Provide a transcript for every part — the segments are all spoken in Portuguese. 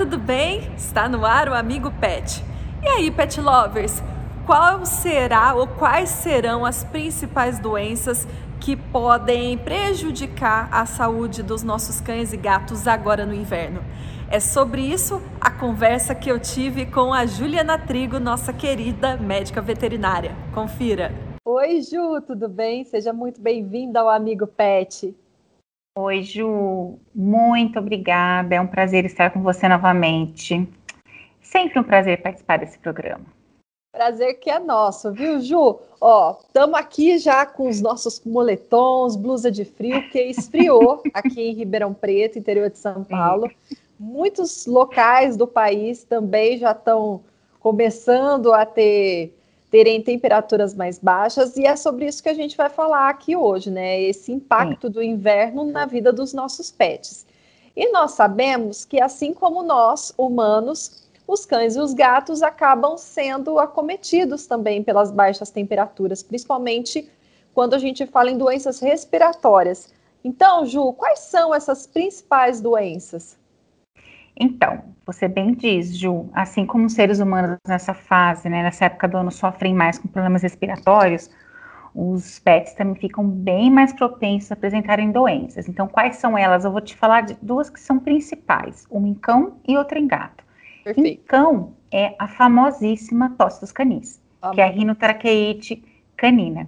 Tudo bem? Está no ar o Amigo Pet. E aí, pet lovers, qual será ou quais serão as principais doenças que podem prejudicar a saúde dos nossos cães e gatos agora no inverno? É sobre isso a conversa que eu tive com a Juliana Trigo, nossa querida médica veterinária. Confira. Oi, Ju, tudo bem? Seja muito bem-vinda ao Amigo Pet. Oi, Ju, muito obrigada. É um prazer estar com você novamente. Sempre um prazer participar desse programa. Prazer que é nosso, viu, Ju? Ó, estamos aqui já com os nossos moletons, blusa de frio, que esfriou aqui em Ribeirão Preto, interior de São Paulo. Muitos locais do país também já estão começando a ter terem temperaturas mais baixas e é sobre isso que a gente vai falar aqui hoje, né? Esse impacto Sim. do inverno na vida dos nossos pets. E nós sabemos que assim como nós, humanos, os cães e os gatos acabam sendo acometidos também pelas baixas temperaturas, principalmente quando a gente fala em doenças respiratórias. Então, Ju, quais são essas principais doenças? Então, você bem diz, Ju, assim como os seres humanos nessa fase, né, nessa época do ano sofrem mais com problemas respiratórios, os pets também ficam bem mais propensos a apresentarem doenças. Então, quais são elas? Eu vou te falar de duas que são principais, uma em cão e outra em gato. Perfeito. Em cão é a famosíssima tosse dos canis, ah, que é a rinotraqueite canina.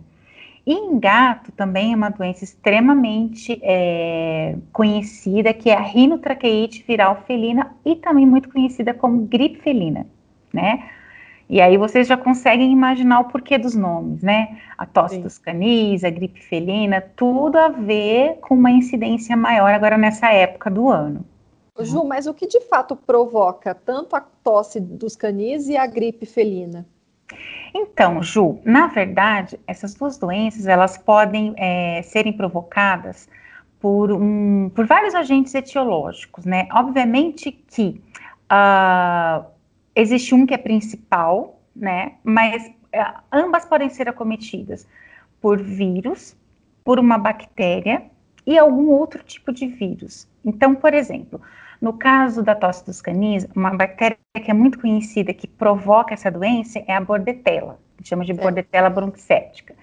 E em gato também é uma doença extremamente é, conhecida, que é a rinotraqueite viral felina e também muito conhecida como gripe felina, né? E aí vocês já conseguem imaginar o porquê dos nomes, né? A tosse Sim. dos canis, a gripe felina, tudo a ver com uma incidência maior agora nessa época do ano. Ju, mas o que de fato provoca tanto a tosse dos canis e a gripe felina? Então, Ju, na verdade, essas duas doenças elas podem é, serem provocadas por, um, por vários agentes etiológicos, né? Obviamente que uh, existe um que é principal, né? Mas uh, ambas podem ser acometidas por vírus, por uma bactéria e algum outro tipo de vírus. Então, por exemplo, no caso da tosse dos canis, uma bactéria que é muito conhecida que provoca essa doença é a bordetella, que chama de bordetella bronquicéptica.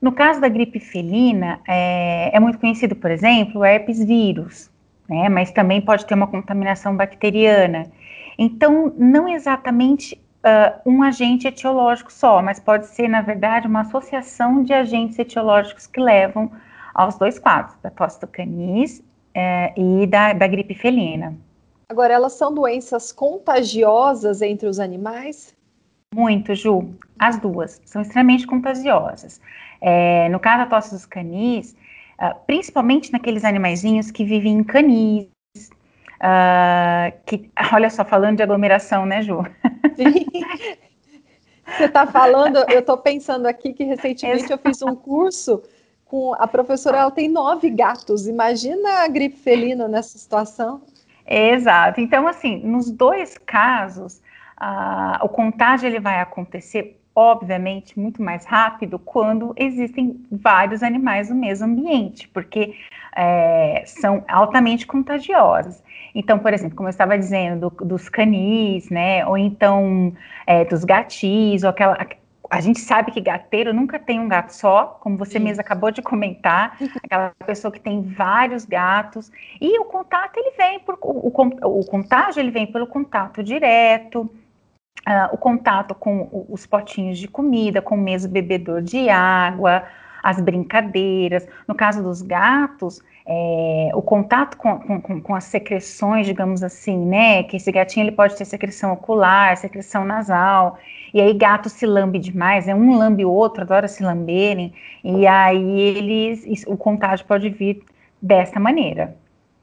No caso da gripe felina, é, é muito conhecido, por exemplo, o herpes vírus, né, mas também pode ter uma contaminação bacteriana. Então, não exatamente uh, um agente etiológico só, mas pode ser, na verdade, uma associação de agentes etiológicos que levam aos dois quadros, da tosse do canis é, e da, da gripe felina. Agora, elas são doenças contagiosas entre os animais? Muito, Ju. As duas são extremamente contagiosas. É, no caso da tosse dos canis, uh, principalmente naqueles animaizinhos que vivem em canis, uh, que, olha só, falando de aglomeração, né, Ju? Sim. Você está falando, eu estou pensando aqui que recentemente eu fiz um curso com a professora, ela tem nove gatos. Imagina a gripe felina nessa situação. Exato. Então, assim, nos dois casos, o contágio ele vai acontecer, obviamente, muito mais rápido quando existem vários animais no mesmo ambiente, porque é, são altamente contagiosas. Então, por exemplo, como eu estava dizendo, do, dos canis, né, ou então é, dos gatis, ou aquela, a gente sabe que gateiro nunca tem um gato só, como você mesmo acabou de comentar, aquela pessoa que tem vários gatos, e o contato ele vem por o, o, o contágio ele vem pelo contato direto, uh, o contato com os potinhos de comida, com o mesmo bebedor de água, as brincadeiras. No caso dos gatos, é, o contato com, com, com, as secreções, digamos assim, né? Que esse gatinho ele pode ter secreção ocular, secreção nasal, e aí gato se lambe demais, é um lambe o outro, adora se lamberem, e aí eles, o contágio pode vir dessa maneira.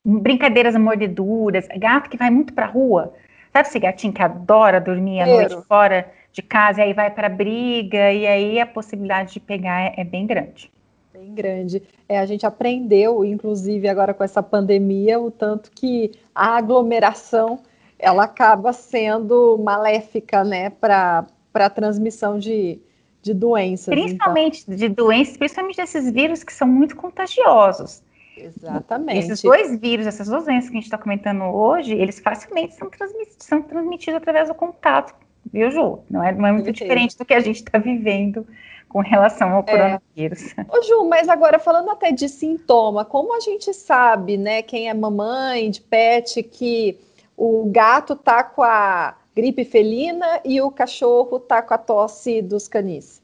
Brincadeiras mordeduras, gato que vai muito para a rua, Sabe esse gatinho que adora dormir à noite fora de casa, e aí vai para briga, e aí a possibilidade de pegar é, é bem grande. Bem grande. É, a gente aprendeu, inclusive agora com essa pandemia, o tanto que a aglomeração ela acaba sendo maléfica, né, para a transmissão de, de doenças. Então. Principalmente então. de doenças, principalmente desses vírus que são muito contagiosos. Exatamente. Esses dois vírus, essas duas doenças que a gente está comentando hoje, eles facilmente são, transmitidos, são transmitidos através do contato, viu, Ju? Não é, não é muito diferente do que a gente está vivendo com relação ao é. coronavírus. Ô, Ju, mas agora falando até de sintoma, como a gente sabe, né, quem é mamãe de pet, que o gato tá com a gripe felina e o cachorro tá com a tosse dos canis?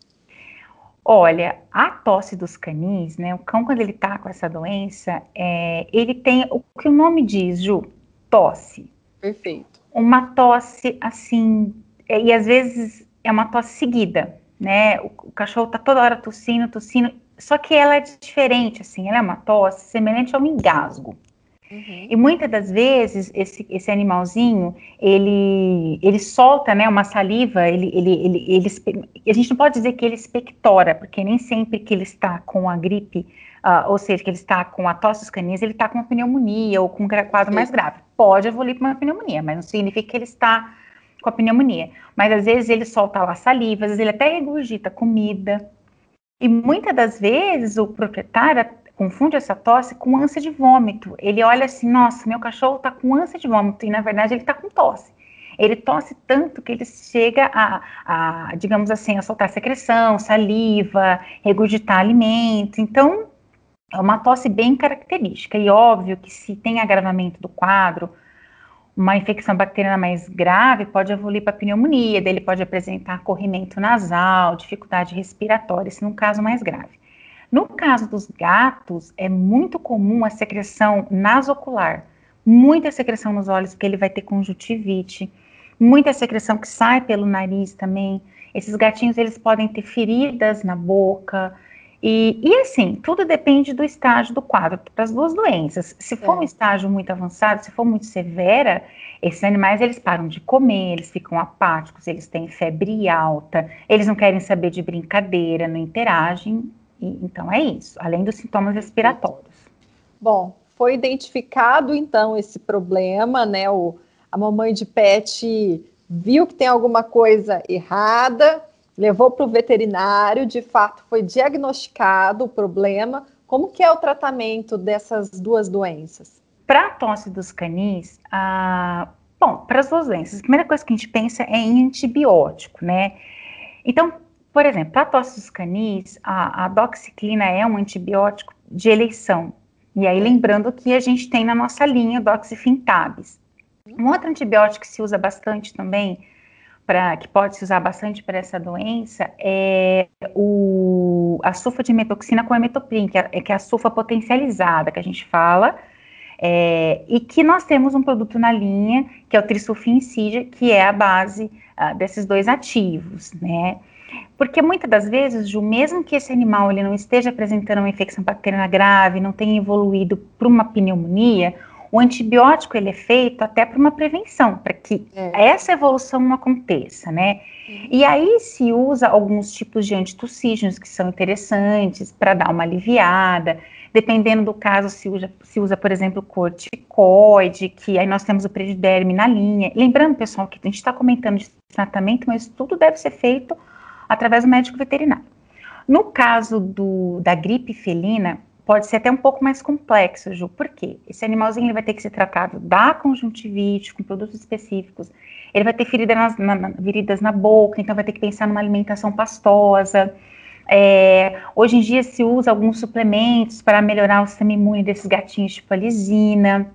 Olha, a tosse dos canis, né? O cão, quando ele tá com essa doença, é, ele tem o que o nome diz, Ju, tosse. Perfeito. Uma tosse assim, e às vezes é uma tosse seguida, né? O, o, cachorro tá toda hora tossindo, tossindo, só que ela é diferente, assim, ela é uma tosse semelhante a um engasgo. Uhum. E muitas das vezes esse, esse animalzinho ele, ele solta né, uma saliva, ele, ele, ele, ele, a gente não pode dizer que ele expectora, porque nem sempre que ele está com a gripe, uh, ou seja, que ele está com a tosse dos canis, ele está com uma pneumonia ou com um quadro Sim. mais grave. Pode evoluir para uma pneumonia, mas não significa que ele está com a pneumonia. Mas às vezes ele solta lá saliva, às vezes ele até regurgita comida. E muitas das vezes o proprietário confunde essa tosse com ânsia de vômito. Ele olha assim, nossa, meu cachorro está com ânsia de vômito, e na verdade ele está com tosse. Ele tosse tanto que ele chega a, a, digamos assim, a soltar secreção, saliva, regurgitar alimento. Então, é uma tosse bem característica. E óbvio que se tem agravamento do quadro, uma infecção bacteriana mais grave pode evoluir para pneumonia, dele pode apresentar corrimento nasal, dificuldade respiratória, se num caso mais grave. No caso dos gatos, é muito comum a secreção nasocular, muita secreção nos olhos, porque ele vai ter conjuntivite, muita secreção que sai pelo nariz também. Esses gatinhos, eles podem ter feridas na boca, e, e, assim, tudo depende do estágio do quadro para as duas doenças. Se for é. um estágio muito avançado, se for muito severa, esses animais eles param de comer, eles ficam apáticos, eles têm febre alta, eles não querem saber de brincadeira, não interagem e, então é isso, além dos sintomas respiratórios. Bom, foi identificado então esse problema, né? O, a mamãe de pet viu que tem alguma coisa errada, levou para o veterinário, de fato foi diagnosticado o problema. Como que é o tratamento dessas duas doenças? Para a tosse dos canis, bom, para as duas doenças, a primeira coisa que a gente pensa é em antibiótico, né? Então, por exemplo, para a tosse dos canis, a, a doxiclina é um antibiótico de eleição. E aí, lembrando que a gente tem na nossa linha doxifintabis. Um outro antibiótico que se usa bastante também, pra, que pode se usar bastante para essa doença, é o, a sulfadimetoxina com emetoprim, que é, que é a sulfa potencializada, que a gente fala, é, e que nós temos um produto na linha, que é o trisulfincídia, que é a base uh, desses dois ativos, né? Porque muitas das vezes, Ju, mesmo que esse animal ele não esteja apresentando uma infecção bacteriana grave, não tenha evoluído para uma pneumonia, o antibiótico ele é feito até para uma prevenção, para que é. essa evolução não aconteça, né? Uhum. E aí se usa alguns tipos de antitussígenos que são interessantes para dar uma aliviada. Dependendo do caso, se usa, se usa, por exemplo, corticoide, que aí nós temos o prediderme na linha. Lembrando, pessoal, que a gente está comentando de tratamento, mas tudo deve ser feito através do médico veterinário. No caso do, da gripe felina, pode ser até um pouco mais complexo, Ju, por quê? Esse animalzinho ele vai ter que ser tratado da conjuntivite, com produtos específicos, ele vai ter ferida nas, na, na, feridas na boca, então vai ter que pensar numa alimentação pastosa. É, hoje em dia se usa alguns suplementos para melhorar o sistema imune desses gatinhos, tipo a lisina.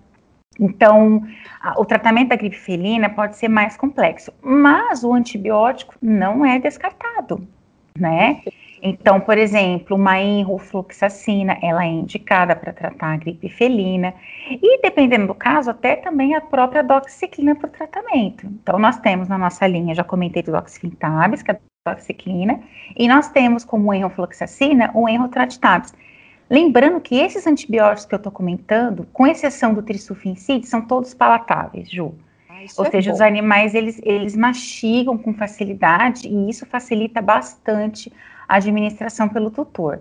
Então, a, o tratamento da gripe felina pode ser mais complexo, mas o antibiótico não é descartado, né? Então, por exemplo, uma enrofloxacina, ela é indicada para tratar a gripe felina e, dependendo do caso, até também a própria doxiciclina para o tratamento. Então, nós temos na nossa linha, já comentei do doxifintabis, que é a doxiclina, e nós temos como enrofloxacina o enrotratitabis, Lembrando que esses antibióticos que eu estou comentando, com exceção do trisulfincide, são todos palatáveis, Ju. Ah, Ou é seja, bom. os animais eles, eles mastigam com facilidade e isso facilita bastante a administração pelo tutor.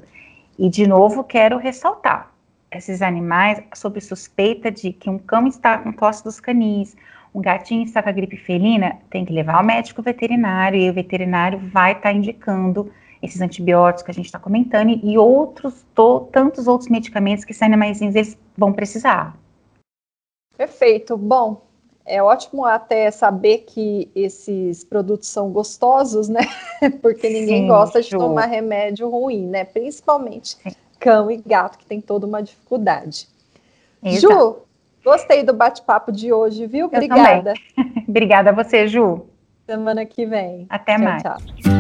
E de novo quero ressaltar, esses animais sob suspeita de que um cão está com tosse dos canis, um gatinho está com a gripe felina, tem que levar ao médico veterinário e o veterinário vai estar tá indicando esses antibióticos que a gente está comentando e outros, to, tantos outros medicamentos que esses animais eles vão precisar. Perfeito. Bom, é ótimo até saber que esses produtos são gostosos, né? Porque ninguém Sim, gosta de tomar remédio ruim, né? Principalmente cão e gato, que tem toda uma dificuldade. Exato. Ju, gostei do bate-papo de hoje, viu? Obrigada. Obrigada a você, Ju. Semana que vem. Até tchau, mais. Tchau.